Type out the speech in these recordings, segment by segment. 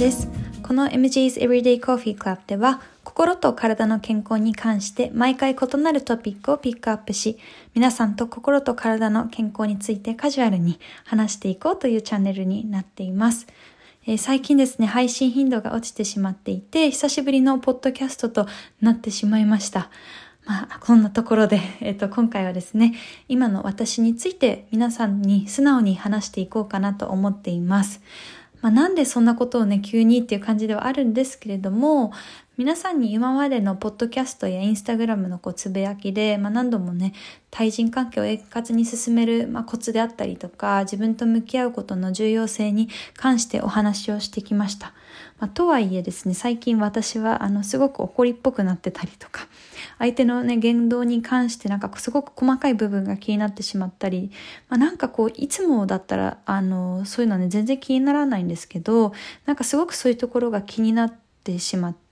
ですこの MG's Everyday Coffee Club では心と体の健康に関して毎回異なるトピックをピックアップし皆さんと心と体の健康についてカジュアルに話していこうというチャンネルになっていますえ、最近ですね、配信頻度が落ちてしまっていて、久しぶりのポッドキャストとなってしまいました。まあ、こんなところで、えっ、と、今回はですね、今の私について皆さんに素直に話していこうかなと思っています。まあ、なんでそんなことをね、急にっていう感じではあるんですけれども、皆さんに今までのポッドキャストやインスタグラムのこうつぶやきで、まあ、何度もね、対人関係を円滑に進める、まあ、コツであったりとか、自分と向き合うことの重要性に関してお話をしてきました。まあ、とはいえですね、最近私はあのすごく怒りっぽくなってたりとか、相手のね、言動に関してなんかすごく細かい部分が気になってしまったり、まあ、なんかこう、いつもだったら、あの、そういうのはね、全然気にならないんですけど、なんかすごくそういうところが気になってしまって、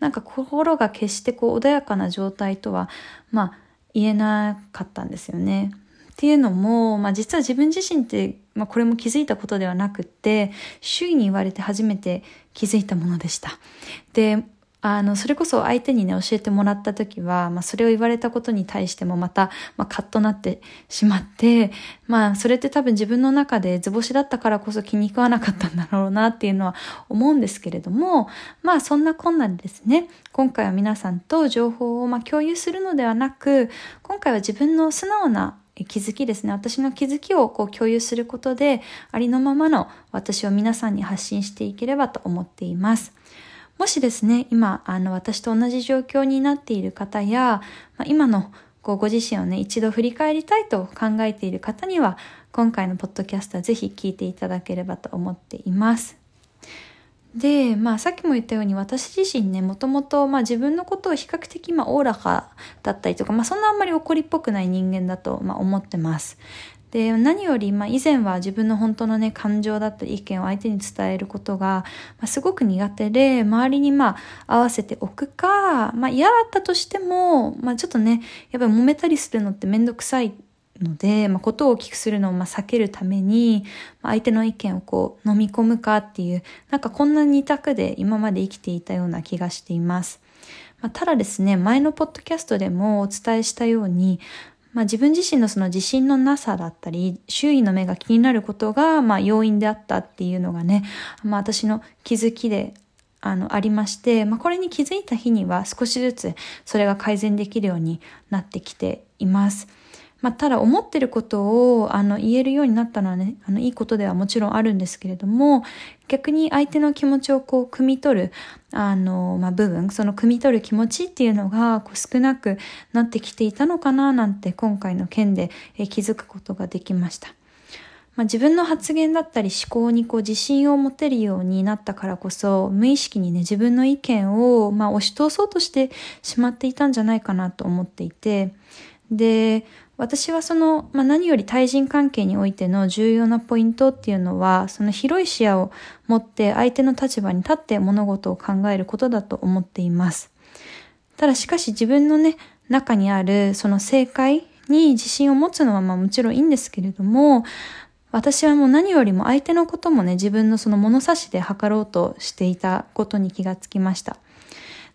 なんか心が決してこう穏やかな状態とは、まあ、言えなかったんですよね。っていうのも、まあ実は自分自身って、まあこれも気づいたことではなくって、周囲に言われて初めて気づいたものでした。で、あの、それこそ相手にね、教えてもらった時は、まあ、それを言われたことに対してもまた、まあ、カッとなってしまって、まあ、それって多分自分の中で図星だったからこそ気に食わなかったんだろうなっていうのは思うんですけれども、まあ、そんな困難でですね、今回は皆さんと情報をま共有するのではなく、今回は自分の素直な気づきですね。私の気づきをこう共有することで、ありのままの私を皆さんに発信していければと思っています。もしですね、今、あの、私と同じ状況になっている方や、まあ、今のこうご自身をね、一度振り返りたいと考えている方には、今回のポッドキャストはぜひ聞いていただければと思っています。で、まあさっきも言ったように私自身ね、もともとまあ自分のことを比較的まあおおらかだったりとか、まあそんなあんまり怒りっぽくない人間だとまあ思ってます。で、何より、まあ、以前は自分の本当のね、感情だったり意見を相手に伝えることが、まあ、すごく苦手で、周りにまあ、合わせておくか、まあ、嫌だったとしても、まあ、ちょっとね、やっぱり揉めたりするのってめんどくさいので、まあ、ことを大きくするのをまあ避けるために、まあ、相手の意見をこう飲み込むかっていう、なんかこんな二択で今まで生きていたような気がしています。まあ、ただですね、前のポッドキャストでもお伝えしたように、まあ、自分自身のその自信のなさだったり、周囲の目が気になることが、まあ、要因であったっていうのがね、まあ、私の気づきで、あの、ありまして、まあ、これに気づいた日には少しずつそれが改善できるようになってきています。まあ、ただ思ってることをあの言えるようになったのはね、あのいいことではもちろんあるんですけれども、逆に相手の気持ちをこう、汲み取る、あの、まあ、部分、その汲み取る気持ちっていうのがこう少なくなってきていたのかななんて今回の件で気づくことができました。まあ、自分の発言だったり思考にこう自信を持てるようになったからこそ無意識にね自分の意見をまあ押し通そうとしてしまっていたんじゃないかなと思っていてで私はその、まあ、何より対人関係においての重要なポイントっていうのは、その広い視野を持って相手の立場に立って物事を考えることだと思っています。ただしかし自分のね、中にあるその正解に自信を持つのはまあもちろんいいんですけれども、私はもう何よりも相手のこともね、自分のその物差しで測ろうとしていたことに気がつきました。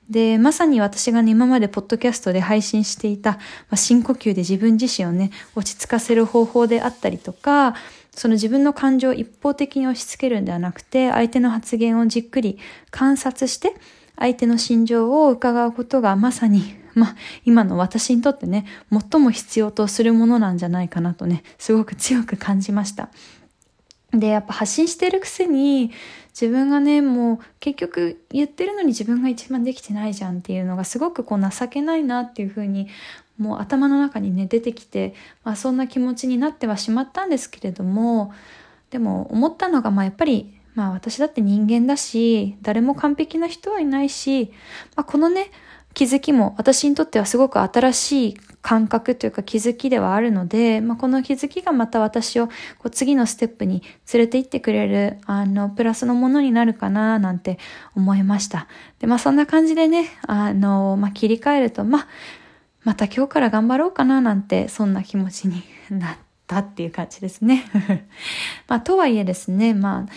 で、まさに私がね、今までポッドキャストで配信していた、まあ、深呼吸で自分自身をね、落ち着かせる方法であったりとか、その自分の感情を一方的に押し付けるんではなくて、相手の発言をじっくり観察して、相手の心情を伺うことがまさに、まあ、今の私にとってね、最も必要とするものなんじゃないかなとね、すごく強く感じました。で、やっぱ発信してるくせに、自分がね、もう結局言ってるのに自分が一番できてないじゃんっていうのがすごくこう情けないなっていうふうに、もう頭の中にね、出てきて、まあそんな気持ちになってはしまったんですけれども、でも思ったのが、まあやっぱり、まあ私だって人間だし、誰も完璧な人はいないし、まあこのね、気づきも私にとってはすごく新しい感覚というか気づきではあるので、まあ、この気づきがまた私をこう次のステップに連れて行ってくれる、あの、プラスのものになるかななんて思いました。で、まあそんな感じでね、あの、まあ切り替えると、まあ、また今日から頑張ろうかななんて、そんな気持ちになったっていう感じですね。まあとはいえですね、まあ、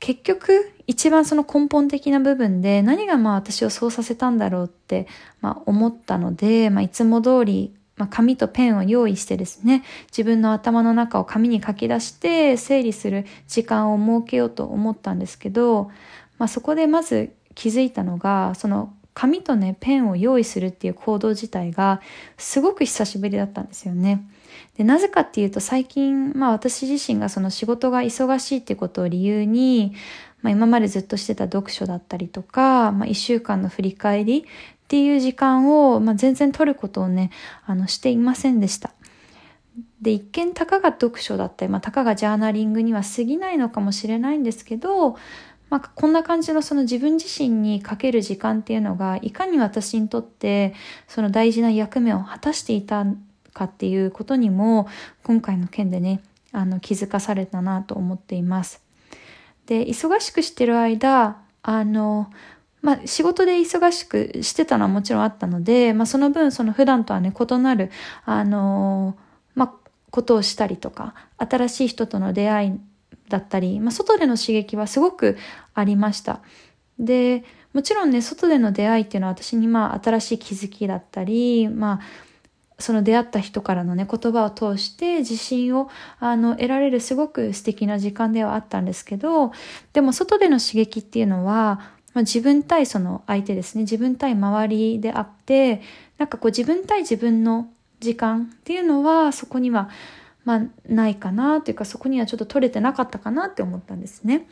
結局一番その根本的な部分で何がまあ私をそうさせたんだろうって、まあ、思ったので、まあ、いつも通りまあ、紙とペンを用意してですね、自分の頭の中を紙に書き出して整理する時間を設けようと思ったんですけど、まあ、そこでまず気づいたのが、その紙とね、ペンを用意するっていう行動自体がすごく久しぶりだったんですよね。で、なぜかっていうと最近、まあ私自身がその仕事が忙しいってことを理由に、まあ今までずっとしてた読書だったりとか、まあ一週間の振り返りっていう時間を、まあ、全然取ることをね、あの、していませんでした。で、一見たかが読書だったり、まあ、たかがジャーナリングには過ぎないのかもしれないんですけど、まあ、こんな感じのその自分自身にかける時間っていうのが、いかに私にとってその大事な役目を果たしていたかっていうことにも、今回の件でね、あの、気づかされたなと思っています。で、忙しくしてる間、あの、まあ、仕事で忙しくしてたのはもちろんあったので、まあ、その分、その普段とはね、異なる、あのまあ、ことをしたりとか、新しい人との出会いだったり、まあ、外での刺激はすごくありました。で、もちろんね、外での出会いっていうのは私にまあ、新しい気づきだったり、まあ、その出会った人からのね、言葉を通して自信をあの得られるすごく素敵な時間ではあったんですけど、でも外での刺激っていうのは、まあ、自分対その相手ですね自分対周りであってなんかこう自分対自分の時間っていうのはそこにはまあないかなというかそこにはちょっと取れてなかったかなって思ったんですね。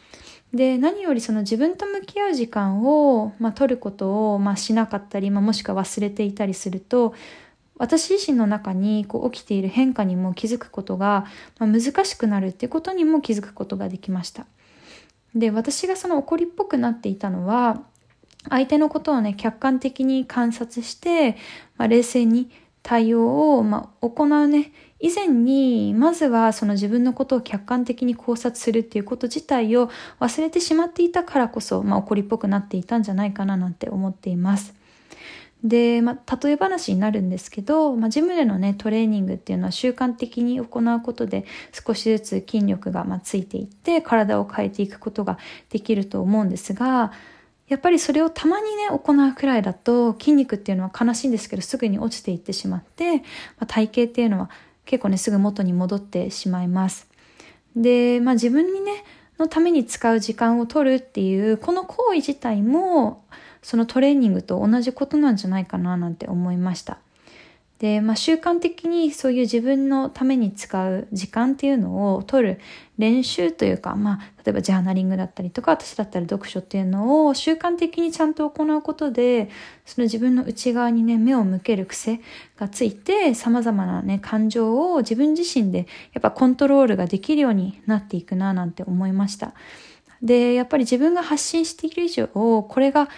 で何よりその自分と向き合う時間を、まあ、取ることを、まあ、しなかったり、まあ、もしくは忘れていたりすると私自身の中にこう起きている変化にも気づくことが、まあ、難しくなるっていうことにも気づくことができました。で私がその怒りっぽくなっていたのは相手のことをね客観的に観察して、まあ、冷静に対応を、まあ、行うね以前にまずはその自分のことを客観的に考察するっていうこと自体を忘れてしまっていたからこそ、まあ、怒りっぽくなっていたんじゃないかななんて思っています。で、まあ、例え話になるんですけど、まあ、ジムでのね、トレーニングっていうのは習慣的に行うことで少しずつ筋力が、まあ、ついていって体を変えていくことができると思うんですが、やっぱりそれをたまにね、行うくらいだと筋肉っていうのは悲しいんですけどすぐに落ちていってしまって、まあ、体型っていうのは結構ね、すぐ元に戻ってしまいます。で、まあ自分にね、のために使う時間を取るっていう、この行為自体も、そのトレーニングと同じことなんじゃないかななんて思いました。で、まあ、習慣的にそういう自分のために使う時間っていうのを取る練習というか、まあ、例えばジャーナリングだったりとか、私だったら読書っていうのを習慣的にちゃんと行うことで、その自分の内側にね、目を向ける癖がついて、様々なね、感情を自分自身でやっぱコントロールができるようになっていくななんて思いました。で、やっぱり自分が発信している以上、これが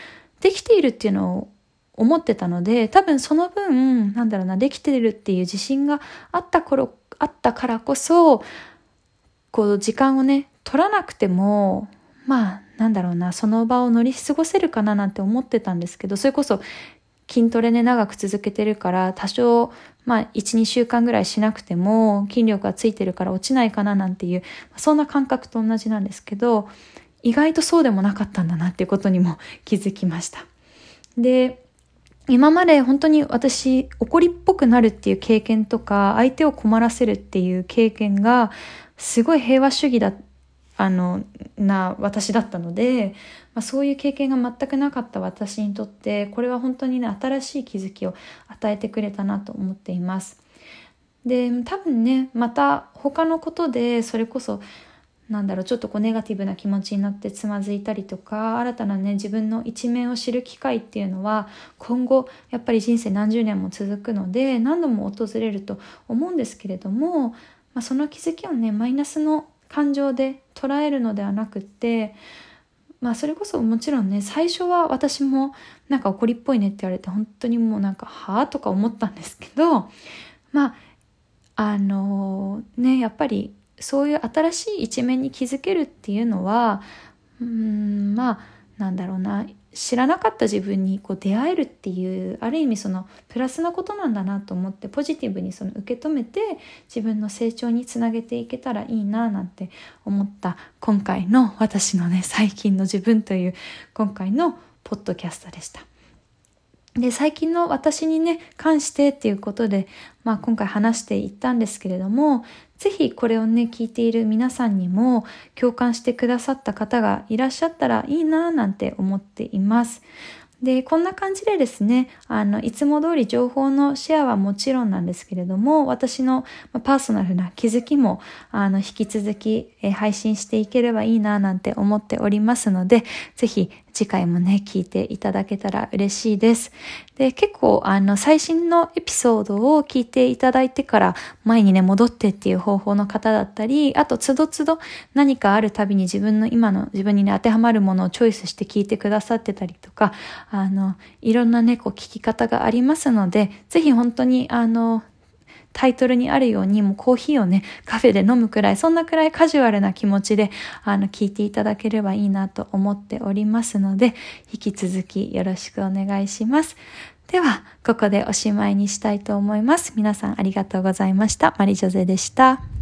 できているっていうのを思ってたので、多分その分、なんだろうな、できてるっていう自信があった頃、あったからこそ、こう時間をね、取らなくても、まあ、なんだろうな、その場を乗り過ごせるかななんて思ってたんですけど、それこそ筋トレね、長く続けてるから、多少、まあ、1、2週間ぐらいしなくても、筋力がついてるから落ちないかななんていう、そんな感覚と同じなんですけど、意外とそうでもなかったんだなっていうことにも気づきました。で、今まで本当に私怒りっぽくなるっていう経験とか相手を困らせるっていう経験がすごい平和主義だあのな私だったので、まあ、そういう経験が全くなかった私にとってこれは本当にね新しい気づきを与えてくれたなと思っています。で多分ねまた他のことでそれこそなんだろうちょっとこうネガティブな気持ちになってつまずいたりとか新たなね自分の一面を知る機会っていうのは今後やっぱり人生何十年も続くので何度も訪れると思うんですけれども、まあ、その気づきをねマイナスの感情で捉えるのではなくてまあそれこそもちろんね最初は私もなんか怒りっぽいねって言われて本当にもうなんかはあとか思ったんですけどまああのねやっぱりそういう新しい一面に気づけるっていうのはうんまあなんだろうな知らなかった自分にこう出会えるっていうある意味そのプラスなことなんだなと思ってポジティブにその受け止めて自分の成長につなげていけたらいいななんて思った今回の私のね最近の自分という今回のポッドキャストでした。で、最近の私にね、関してっていうことで、まあ今回話していったんですけれども、ぜひこれをね、聞いている皆さんにも共感してくださった方がいらっしゃったらいいなぁなんて思っています。で、こんな感じでですね、あの、いつも通り情報のシェアはもちろんなんですけれども、私のパーソナルな気づきも、あの、引き続き、配信していければいいななんて思っておりますので、ぜひ次回もね、聞いていただけたら嬉しいです。で、結構、あの、最新のエピソードを聞いていただいてから前にね、戻ってっていう方法の方だったり、あと、つどつど何かあるたびに自分の今の自分にね、当てはまるものをチョイスして聞いてくださってたりとか、あの、いろんなね、こう聞き方がありますので、ぜひ本当に、あの、タイトルにあるように、もうコーヒーをね、カフェで飲むくらい、そんなくらいカジュアルな気持ちで、あの、聞いていただければいいなと思っておりますので、引き続きよろしくお願いします。では、ここでおしまいにしたいと思います。皆さんありがとうございました。マリジョゼでした。